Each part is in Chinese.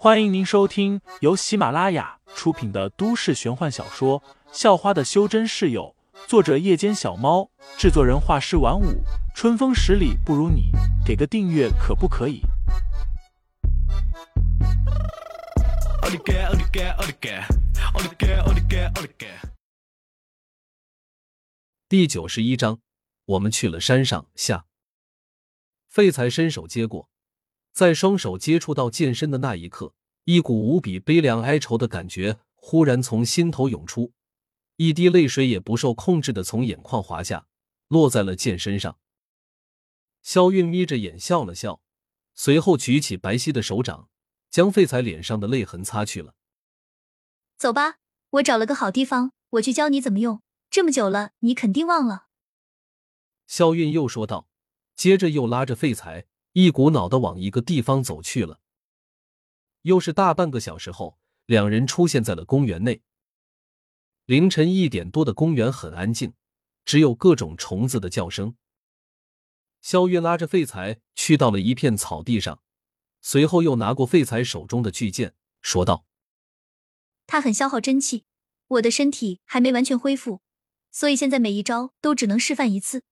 欢迎您收听由喜马拉雅出品的都市玄幻小说《校花的修真室友》，作者：夜间小猫，制作人：画师晚舞，春风十里不如你，给个订阅可不可以？第九十一章，我们去了山上下。废材伸手接过。在双手接触到剑身的那一刻，一股无比悲凉哀愁的感觉忽然从心头涌出，一滴泪水也不受控制的从眼眶滑下，落在了剑身上。肖韵眯着眼笑了笑，随后举起白皙的手掌，将废材脸上的泪痕擦去了。走吧，我找了个好地方，我去教你怎么用。这么久了，你肯定忘了。肖韵又说道，接着又拉着废材。一股脑的往一个地方走去了。又是大半个小时后，两人出现在了公园内。凌晨一点多的公园很安静，只有各种虫子的叫声。肖月拉着废材去到了一片草地上，随后又拿过废材手中的巨剑，说道：“他很消耗真气，我的身体还没完全恢复，所以现在每一招都只能示范一次，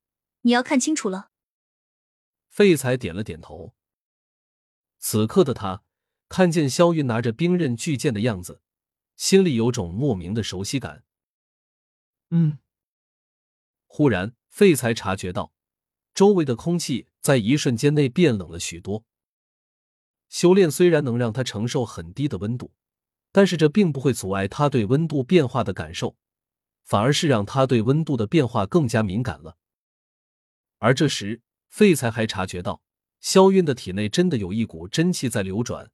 你要看清楚了。”废材点了点头。此刻的他看见萧云拿着兵刃巨剑的样子，心里有种莫名的熟悉感。嗯。忽然，废材察觉到周围的空气在一瞬间内变冷了许多。修炼虽然能让他承受很低的温度，但是这并不会阻碍他对温度变化的感受，反而是让他对温度的变化更加敏感了。而这时。废材还察觉到，萧韵的体内真的有一股真气在流转，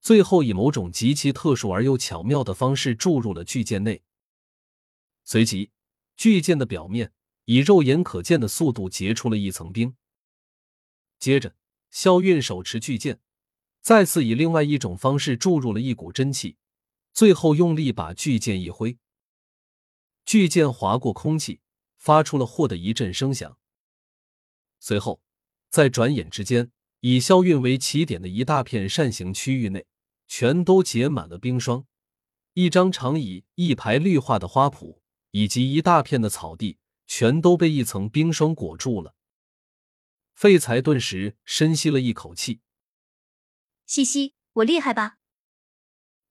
最后以某种极其特殊而又巧妙的方式注入了巨剑内。随即，巨剑的表面以肉眼可见的速度结出了一层冰。接着，萧韵手持巨剑，再次以另外一种方式注入了一股真气，最后用力把巨剑一挥，巨剑划过空气，发出了“霍”的一阵声响。随后，在转眼之间，以萧韵为起点的一大片扇形区域内，全都结满了冰霜。一张长椅、一排绿化的花圃，以及一大片的草地，全都被一层冰霜裹住了。废材顿时深吸了一口气：“嘻嘻，我厉害吧？”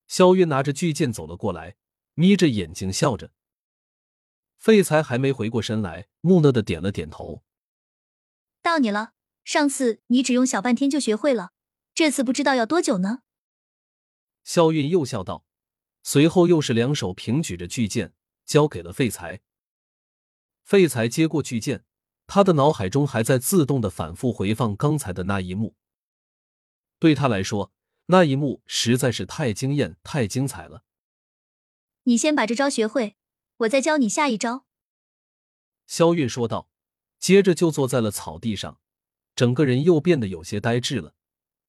萧韵拿着巨剑走了过来，眯着眼睛笑着。废材还没回过神来，木讷的点了点头。到你了，上次你只用小半天就学会了，这次不知道要多久呢。萧韵又笑道，随后又是两手平举着巨剑交给了废材。废材接过巨剑，他的脑海中还在自动的反复回放刚才的那一幕。对他来说，那一幕实在是太惊艳、太精彩了。你先把这招学会，我再教你下一招。萧韵说道。接着就坐在了草地上，整个人又变得有些呆滞了，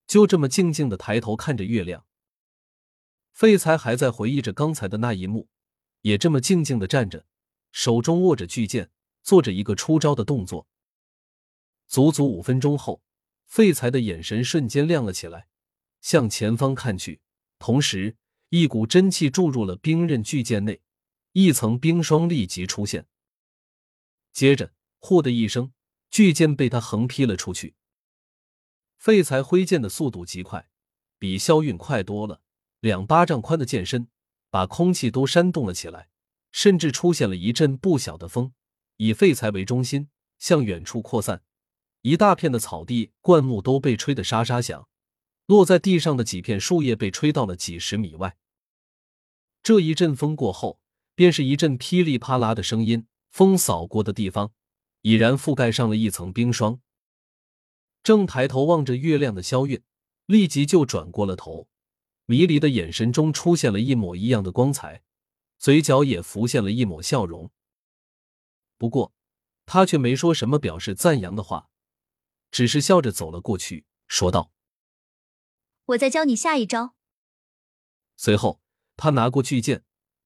就这么静静的抬头看着月亮。废材还在回忆着刚才的那一幕，也这么静静的站着，手中握着巨剑，做着一个出招的动作。足足五分钟后，废材的眼神瞬间亮了起来，向前方看去，同时一股真气注入了冰刃巨剑内，一层冰霜立即出现，接着。呼的一声，巨剑被他横劈了出去。废材挥剑的速度极快，比萧韵快多了。两巴掌宽的剑身把空气都扇动了起来，甚至出现了一阵不小的风，以废材为中心向远处扩散。一大片的草地、灌木都被吹得沙沙响，落在地上的几片树叶被吹到了几十米外。这一阵风过后，便是一阵噼里啪啦的声音，风扫过的地方。已然覆盖上了一层冰霜。正抬头望着月亮的萧韵，立即就转过了头，迷离的眼神中出现了一抹异样的光彩，嘴角也浮现了一抹笑容。不过，他却没说什么表示赞扬的话，只是笑着走了过去，说道：“我再教你下一招。”随后，他拿过巨剑，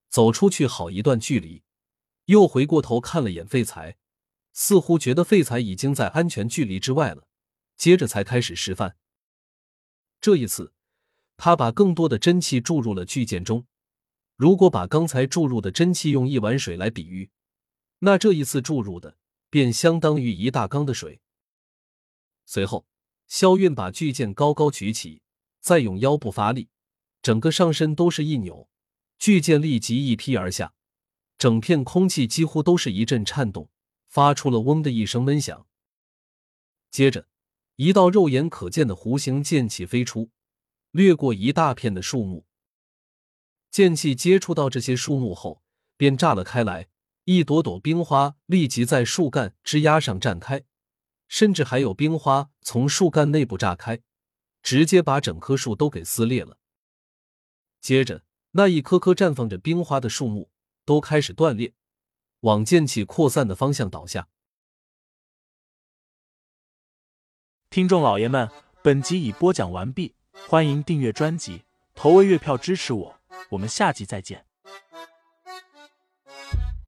走出去好一段距离，又回过头看了眼废材。似乎觉得废材已经在安全距离之外了，接着才开始示范。这一次，他把更多的真气注入了巨剑中。如果把刚才注入的真气用一碗水来比喻，那这一次注入的便相当于一大缸的水。随后，萧韵把巨剑高高举起，再用腰部发力，整个上身都是一扭，巨剑立即一劈而下，整片空气几乎都是一阵颤动，发出了“嗡”的一声闷响。接着，一道肉眼可见的弧形剑气飞出，掠过一大片的树木。剑气接触到这些树木后，便炸了开来，一朵朵冰花立即在树干枝丫上绽开，甚至还有冰花从树干内部炸开，直接把整棵树都给撕裂了。接着，那一棵棵绽放着冰花的树木都开始断裂，往剑气扩散的方向倒下。听众老爷们，本集已播讲完毕，欢迎订阅专辑，投喂月票支持我。我们下集再见。